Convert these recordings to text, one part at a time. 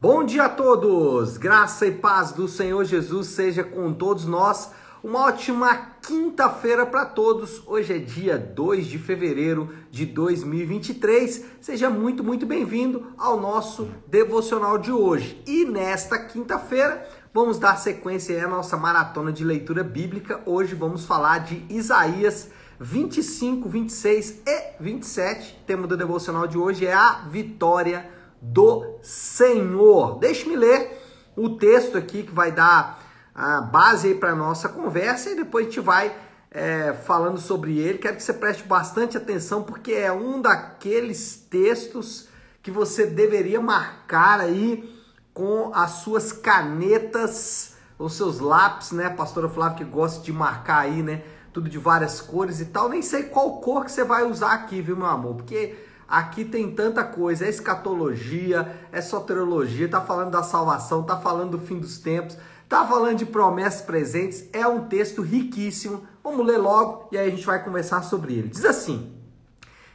Bom dia a todos! Graça e paz do Senhor Jesus seja com todos nós. Uma ótima quinta-feira para todos. Hoje é dia 2 de fevereiro de 2023. Seja muito, muito bem-vindo ao nosso devocional de hoje. E nesta quinta-feira, vamos dar sequência à nossa maratona de leitura bíblica. Hoje vamos falar de Isaías 25, 26 e 27. O tema do devocional de hoje é a vitória do Senhor. Deixe-me ler o texto aqui que vai dar a base para a nossa conversa e depois a gente vai é, falando sobre ele. Quero que você preste bastante atenção porque é um daqueles textos que você deveria marcar aí com as suas canetas, os seus lápis, né? pastora Flávia que gosta de marcar aí, né? Tudo de várias cores e tal. Nem sei qual cor que você vai usar aqui, viu, meu amor? Porque Aqui tem tanta coisa, é escatologia, é soteriologia, tá falando da salvação, tá falando do fim dos tempos, tá falando de promessas presentes, é um texto riquíssimo. Vamos ler logo e aí a gente vai conversar sobre ele. Diz assim: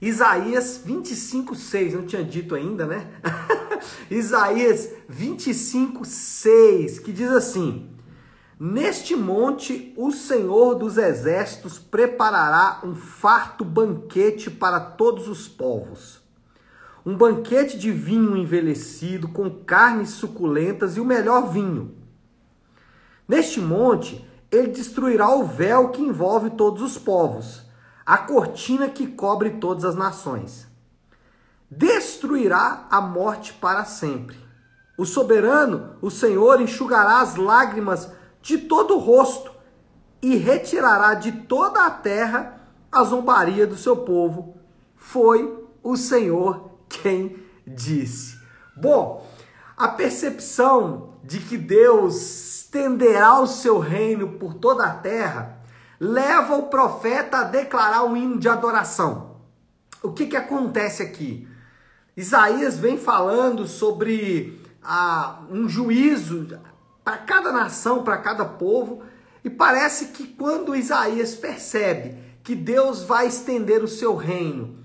Isaías 25, 6, não tinha dito ainda, né? Isaías 25, 6, que diz assim: Neste monte o Senhor dos Exércitos preparará um farto banquete para todos os povos. Um banquete de vinho envelhecido, com carnes suculentas e o melhor vinho. Neste monte, ele destruirá o véu que envolve todos os povos, a cortina que cobre todas as nações. Destruirá a morte para sempre. O soberano, o Senhor, enxugará as lágrimas de todo o rosto e retirará de toda a terra a zombaria do seu povo. Foi o Senhor quem disse. Bom, a percepção de que Deus estenderá o seu reino por toda a terra leva o profeta a declarar um hino de adoração. O que, que acontece aqui? Isaías vem falando sobre ah, um juízo para cada nação, para cada povo. E parece que quando Isaías percebe que Deus vai estender o seu reino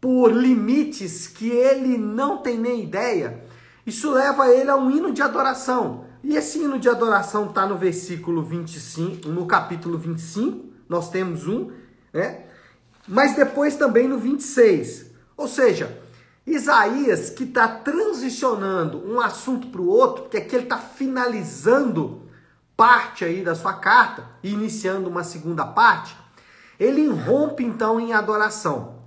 por limites que ele não tem nem ideia, isso leva ele a um hino de adoração. E esse hino de adoração está no versículo 25, no capítulo 25, nós temos um, né? Mas depois também no 26. Ou seja, Isaías, que está transicionando um assunto para o outro, porque aqui ele está finalizando parte aí da sua carta e iniciando uma segunda parte, ele irrompe então em adoração.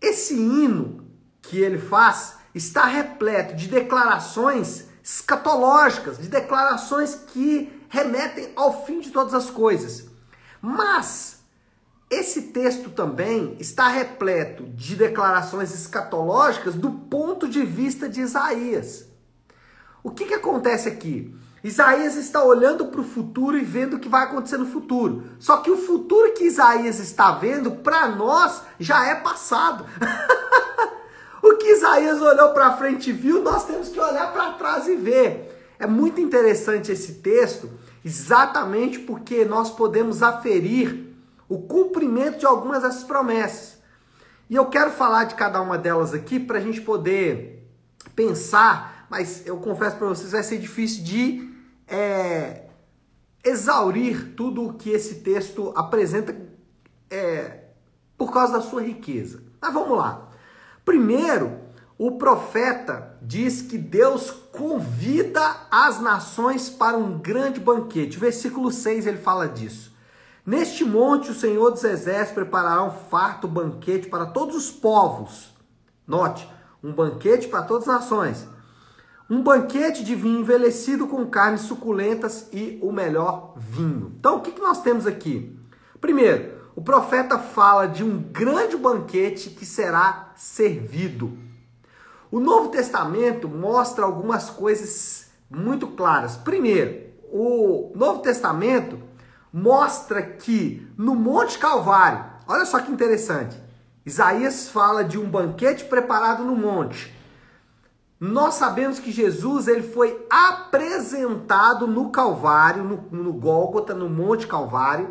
Esse hino que ele faz está repleto de declarações escatológicas, de declarações que remetem ao fim de todas as coisas. Mas esse texto também está repleto de declarações escatológicas do ponto de vista de Isaías. O que, que acontece aqui? Isaías está olhando para o futuro e vendo o que vai acontecer no futuro. Só que o futuro que Isaías está vendo, para nós, já é passado. o que Isaías olhou para frente e viu, nós temos que olhar para trás e ver. É muito interessante esse texto, exatamente porque nós podemos aferir o cumprimento de algumas dessas promessas. E eu quero falar de cada uma delas aqui para a gente poder pensar, mas eu confesso para vocês, vai ser difícil de é, exaurir tudo o que esse texto apresenta é, por causa da sua riqueza. Mas vamos lá. Primeiro, o profeta diz que Deus convida as nações para um grande banquete. Versículo 6 ele fala disso. Neste monte o Senhor dos Exércitos preparará um farto banquete para todos os povos. Note, um banquete para todas as nações. Um banquete de vinho envelhecido com carnes suculentas e o melhor vinho. Então, o que, nós temos aqui? Primeiro, o profeta fala de um grande banquete que será servido. O Novo Testamento mostra algumas coisas muito claras. Primeiro, o Novo Testamento mostra que no Monte Calvário, olha só que interessante, Isaías fala de um banquete preparado no monte. Nós sabemos que Jesus ele foi apresentado no Calvário, no, no Gólgota, no Monte Calvário,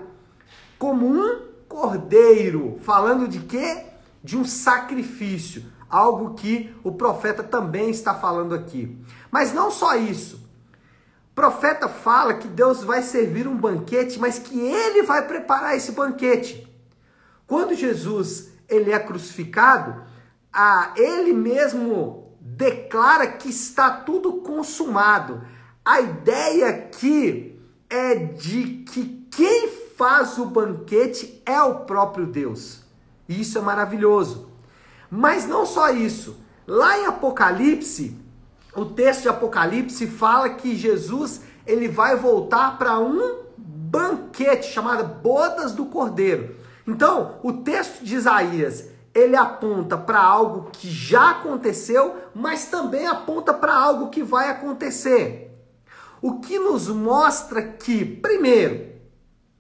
como um cordeiro, falando de quê? De um sacrifício, algo que o profeta também está falando aqui. Mas não só isso. Profeta fala que Deus vai servir um banquete, mas que ele vai preparar esse banquete. Quando Jesus ele é crucificado, a ele mesmo declara que está tudo consumado. A ideia aqui é de que quem faz o banquete é o próprio Deus. Isso é maravilhoso. Mas não só isso. Lá em Apocalipse, o texto de Apocalipse fala que Jesus ele vai voltar para um banquete chamado Bodas do Cordeiro. Então, o texto de Isaías, ele aponta para algo que já aconteceu, mas também aponta para algo que vai acontecer. O que nos mostra que, primeiro,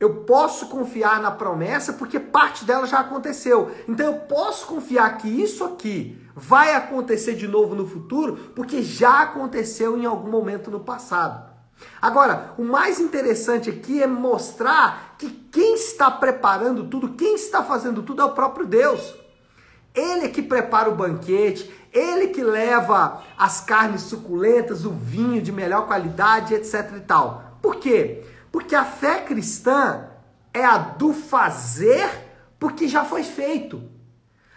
eu posso confiar na promessa porque parte dela já aconteceu. Então eu posso confiar que isso aqui vai acontecer de novo no futuro porque já aconteceu em algum momento no passado. Agora, o mais interessante aqui é mostrar que quem está preparando tudo, quem está fazendo tudo é o próprio Deus. Ele é que prepara o banquete, ele que leva as carnes suculentas, o vinho de melhor qualidade, etc e tal. Por quê? Porque a fé cristã é a do fazer porque já foi feito.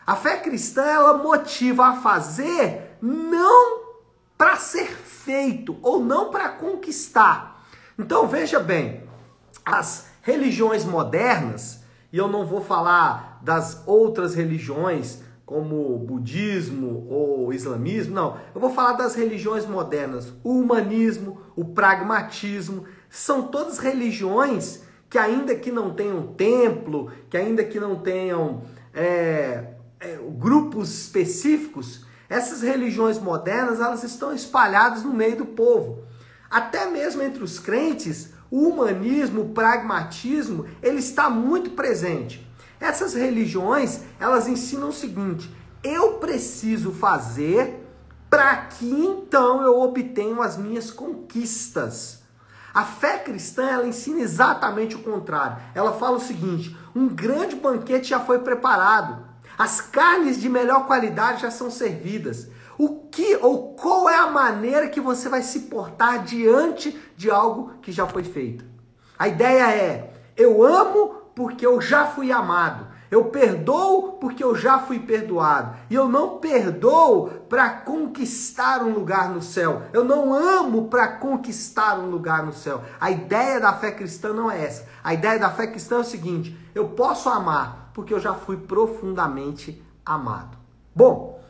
A fé cristã ela motiva a fazer não para ser feito ou não para conquistar. Então veja bem, as religiões modernas, e eu não vou falar das outras religiões como budismo ou islamismo, não. Eu vou falar das religiões modernas, o humanismo, o pragmatismo, são todas religiões que ainda que não tenham templo, que ainda que não tenham é, é, grupos específicos, essas religiões modernas elas estão espalhadas no meio do povo. Até mesmo entre os crentes, o humanismo, o pragmatismo, ele está muito presente. Essas religiões, elas ensinam o seguinte: eu preciso fazer para que então eu obtenha as minhas conquistas. A fé cristã, ela ensina exatamente o contrário. Ela fala o seguinte: um grande banquete já foi preparado. As carnes de melhor qualidade já são servidas. O que ou qual é a maneira que você vai se portar diante de algo que já foi feito? A ideia é: eu amo porque eu já fui amado. Eu perdoo porque eu já fui perdoado. E eu não perdoo para conquistar um lugar no céu. Eu não amo para conquistar um lugar no céu. A ideia da fé cristã não é essa. A ideia da fé cristã é o seguinte: eu posso amar porque eu já fui profundamente amado. Bom,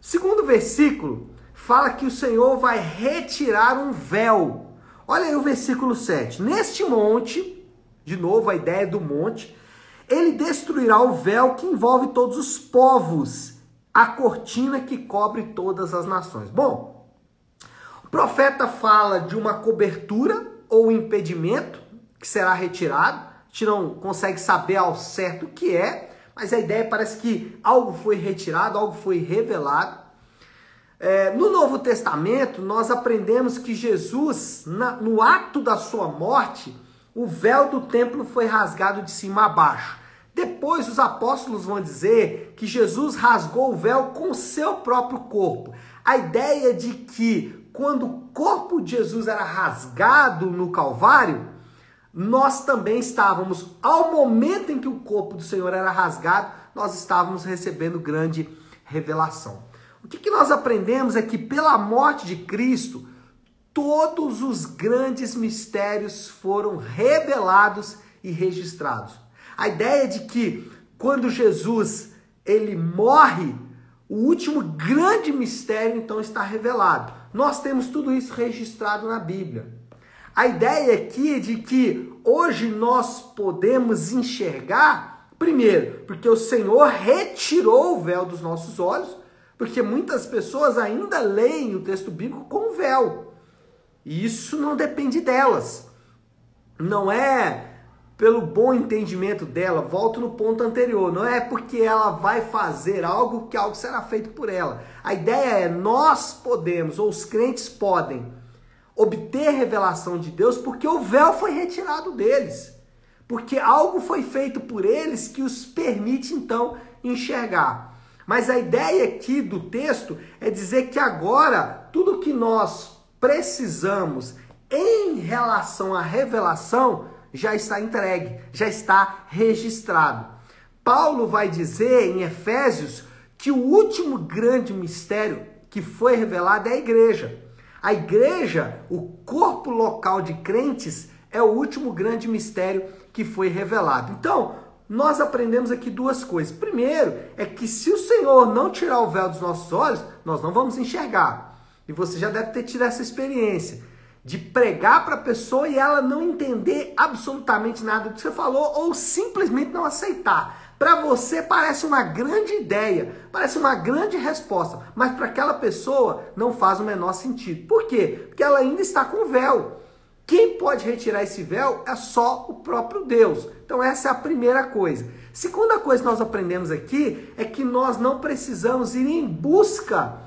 segundo versículo fala que o Senhor vai retirar um véu. Olha aí o versículo 7. Neste monte, de novo a ideia do monte, ele destruirá o véu que envolve todos os povos, a cortina que cobre todas as nações. Bom, o profeta fala de uma cobertura ou impedimento que será retirado. A gente não consegue saber ao certo o que é, mas a ideia parece que algo foi retirado, algo foi revelado. É, no Novo Testamento, nós aprendemos que Jesus, na, no ato da sua morte, o véu do templo foi rasgado de cima a baixo. Depois os apóstolos vão dizer que Jesus rasgou o véu com seu próprio corpo. A ideia de que quando o corpo de Jesus era rasgado no Calvário, nós também estávamos, ao momento em que o corpo do Senhor era rasgado, nós estávamos recebendo grande revelação. O que, que nós aprendemos é que pela morte de Cristo, todos os grandes mistérios foram revelados e registrados. A ideia de que quando Jesus ele morre, o último grande mistério então está revelado. Nós temos tudo isso registrado na Bíblia. A ideia aqui é de que hoje nós podemos enxergar, primeiro, porque o Senhor retirou o véu dos nossos olhos, porque muitas pessoas ainda leem o texto bíblico com véu. E isso não depende delas. Não é pelo bom entendimento dela, volto no ponto anterior, não é porque ela vai fazer algo que algo será feito por ela. A ideia é nós podemos, ou os crentes podem, obter revelação de Deus porque o véu foi retirado deles. Porque algo foi feito por eles que os permite então enxergar. Mas a ideia aqui do texto é dizer que agora tudo que nós precisamos em relação à revelação já está entregue, já está registrado. Paulo vai dizer em Efésios que o último grande mistério que foi revelado é a igreja. A igreja, o corpo local de crentes, é o último grande mistério que foi revelado. Então, nós aprendemos aqui duas coisas. Primeiro, é que se o Senhor não tirar o véu dos nossos olhos, nós não vamos enxergar. E você já deve ter tido essa experiência de pregar para a pessoa e ela não entender absolutamente nada do que você falou ou simplesmente não aceitar. Para você parece uma grande ideia, parece uma grande resposta, mas para aquela pessoa não faz o menor sentido. Por quê? Porque ela ainda está com véu. Quem pode retirar esse véu é só o próprio Deus. Então essa é a primeira coisa. Segunda coisa que nós aprendemos aqui é que nós não precisamos ir em busca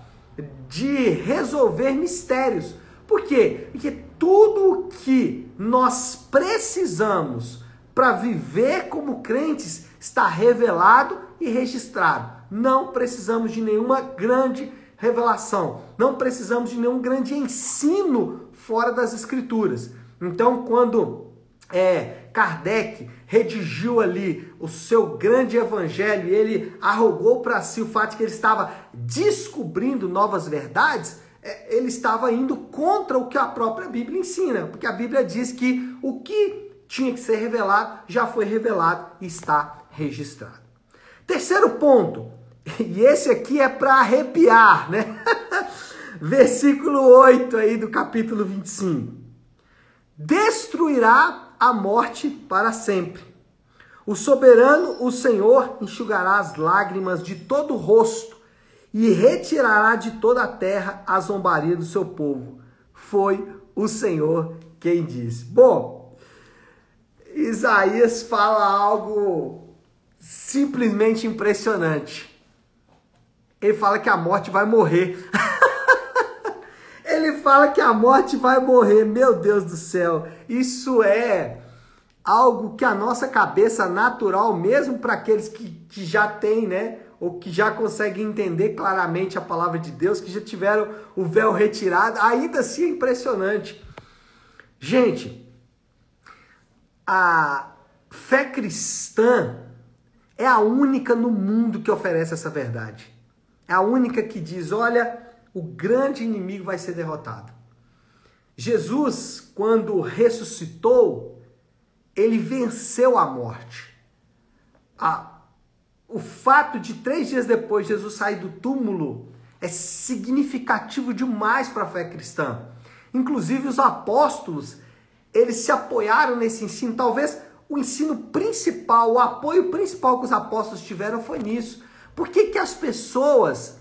de resolver mistérios. Por quê? Porque tudo que nós precisamos para viver como crentes está revelado e registrado. Não precisamos de nenhuma grande revelação, não precisamos de nenhum grande ensino fora das escrituras. Então, quando é, Kardec redigiu ali o seu grande evangelho ele arrogou para si o fato de que ele estava descobrindo novas verdades, ele estava indo contra o que a própria Bíblia ensina, porque a Bíblia diz que o que tinha que ser revelado já foi revelado e está registrado. Terceiro ponto, e esse aqui é para arrepiar, né? Versículo 8 aí do capítulo 25. Destruirá a morte para sempre. O soberano, o Senhor, enxugará as lágrimas de todo o rosto e retirará de toda a terra a zombaria do seu povo. Foi o Senhor quem disse. Bom, Isaías fala algo simplesmente impressionante. Ele fala que a morte vai morrer. Ele fala que a morte vai morrer. Meu Deus do céu, isso é algo que a nossa cabeça natural, mesmo para aqueles que, que já têm, né? Ou que já conseguem entender claramente a palavra de Deus, que já tiveram o véu retirado, ainda assim é impressionante. Gente, a fé cristã é a única no mundo que oferece essa verdade. É a única que diz: olha, o grande inimigo vai ser derrotado. Jesus, quando ressuscitou, ele venceu a morte. A, o fato de três dias depois Jesus sair do túmulo é significativo demais para a fé cristã. Inclusive os apóstolos, eles se apoiaram nesse ensino. Talvez o ensino principal, o apoio principal que os apóstolos tiveram foi nisso. Por que, que as pessoas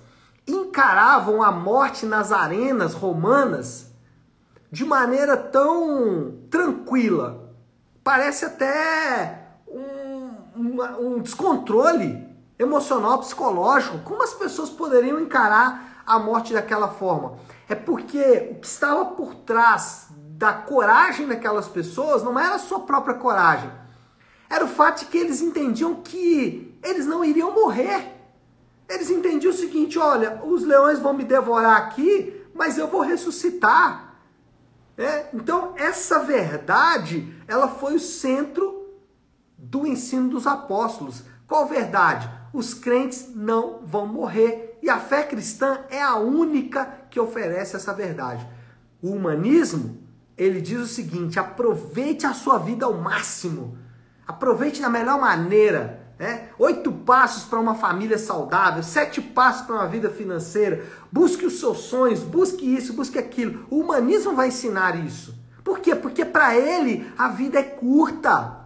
encaravam a morte nas arenas romanas de maneira tão tranquila? Parece até uma, um descontrole emocional, psicológico. Como as pessoas poderiam encarar a morte daquela forma? É porque o que estava por trás da coragem daquelas pessoas não era a sua própria coragem. Era o fato de que eles entendiam que eles não iriam morrer. Eles entendiam o seguinte: olha, os leões vão me devorar aqui, mas eu vou ressuscitar. É? Então, essa verdade, ela foi o centro do ensino dos apóstolos. Qual verdade? Os crentes não vão morrer e a fé cristã é a única que oferece essa verdade. O humanismo, ele diz o seguinte: aproveite a sua vida ao máximo, aproveite da melhor maneira. Né? Oito passos para uma família saudável, sete passos para uma vida financeira. Busque os seus sonhos, busque isso, busque aquilo. O humanismo vai ensinar isso. Por quê? Porque para ele a vida é curta.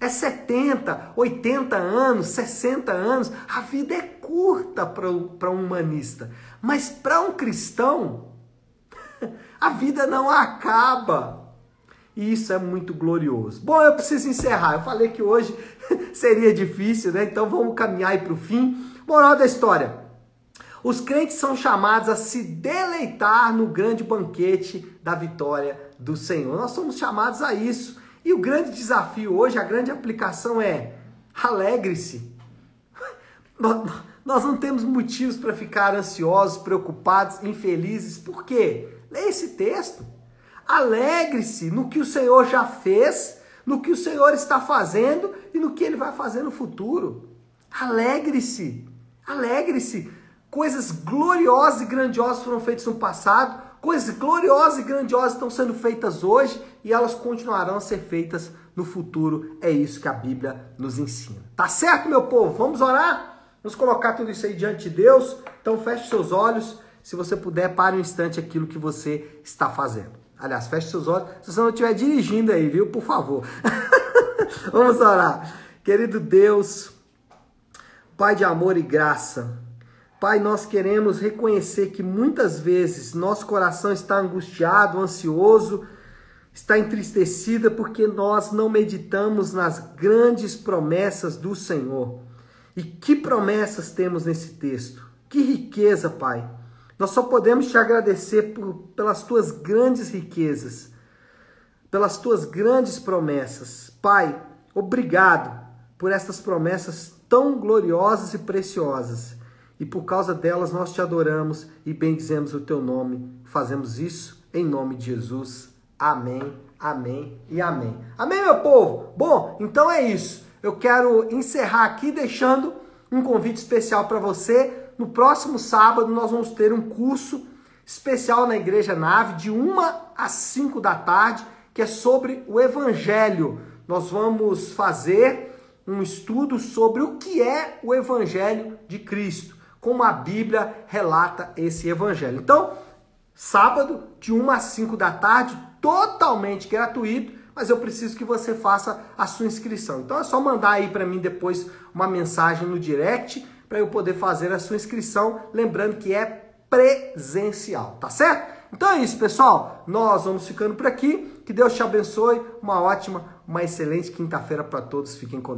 É 70, 80 anos, 60 anos. A vida é curta para um humanista. Mas para um cristão, a vida não acaba. E isso é muito glorioso. Bom, eu preciso encerrar. Eu falei que hoje seria difícil, né? Então vamos caminhar para o fim. Moral da história. Os crentes são chamados a se deleitar no grande banquete da vitória do Senhor. Nós somos chamados a isso. E o grande desafio hoje, a grande aplicação é alegre-se. Nós não temos motivos para ficar ansiosos, preocupados, infelizes. Por quê? Leia esse texto. Alegre-se no que o Senhor já fez, no que o Senhor está fazendo e no que ele vai fazer no futuro. Alegre-se. Alegre-se. Coisas gloriosas e grandiosas foram feitas no passado, coisas gloriosas e grandiosas estão sendo feitas hoje e elas continuarão a ser feitas no futuro. É isso que a Bíblia nos ensina. Tá certo, meu povo? Vamos orar? Vamos colocar tudo isso aí diante de Deus. Então feche seus olhos. Se você puder, pare um instante aquilo que você está fazendo. Aliás, feche seus olhos. Se você não estiver dirigindo aí, viu? Por favor. Vamos orar. Querido Deus, Pai de amor e graça. Pai, nós queremos reconhecer que muitas vezes nosso coração está angustiado, ansioso, está entristecida porque nós não meditamos nas grandes promessas do Senhor. E que promessas temos nesse texto? Que riqueza, Pai. Nós só podemos te agradecer por, pelas tuas grandes riquezas, pelas tuas grandes promessas. Pai, obrigado por estas promessas tão gloriosas e preciosas. E por causa delas nós te adoramos e bendizemos o teu nome. Fazemos isso em nome de Jesus. Amém, amém e amém. Amém, meu povo? Bom, então é isso. Eu quero encerrar aqui deixando um convite especial para você. No próximo sábado nós vamos ter um curso especial na Igreja Nave de 1 às 5 da tarde, que é sobre o Evangelho. Nós vamos fazer um estudo sobre o que é o Evangelho de Cristo, como a Bíblia relata esse Evangelho. Então, sábado, de 1 às 5 da tarde, totalmente gratuito, mas eu preciso que você faça a sua inscrição. Então é só mandar aí para mim depois uma mensagem no direct para eu poder fazer a sua inscrição, lembrando que é presencial, tá certo? Então é isso, pessoal. Nós vamos ficando por aqui. Que Deus te abençoe. Uma ótima, uma excelente quinta-feira para todos. Fiquem com.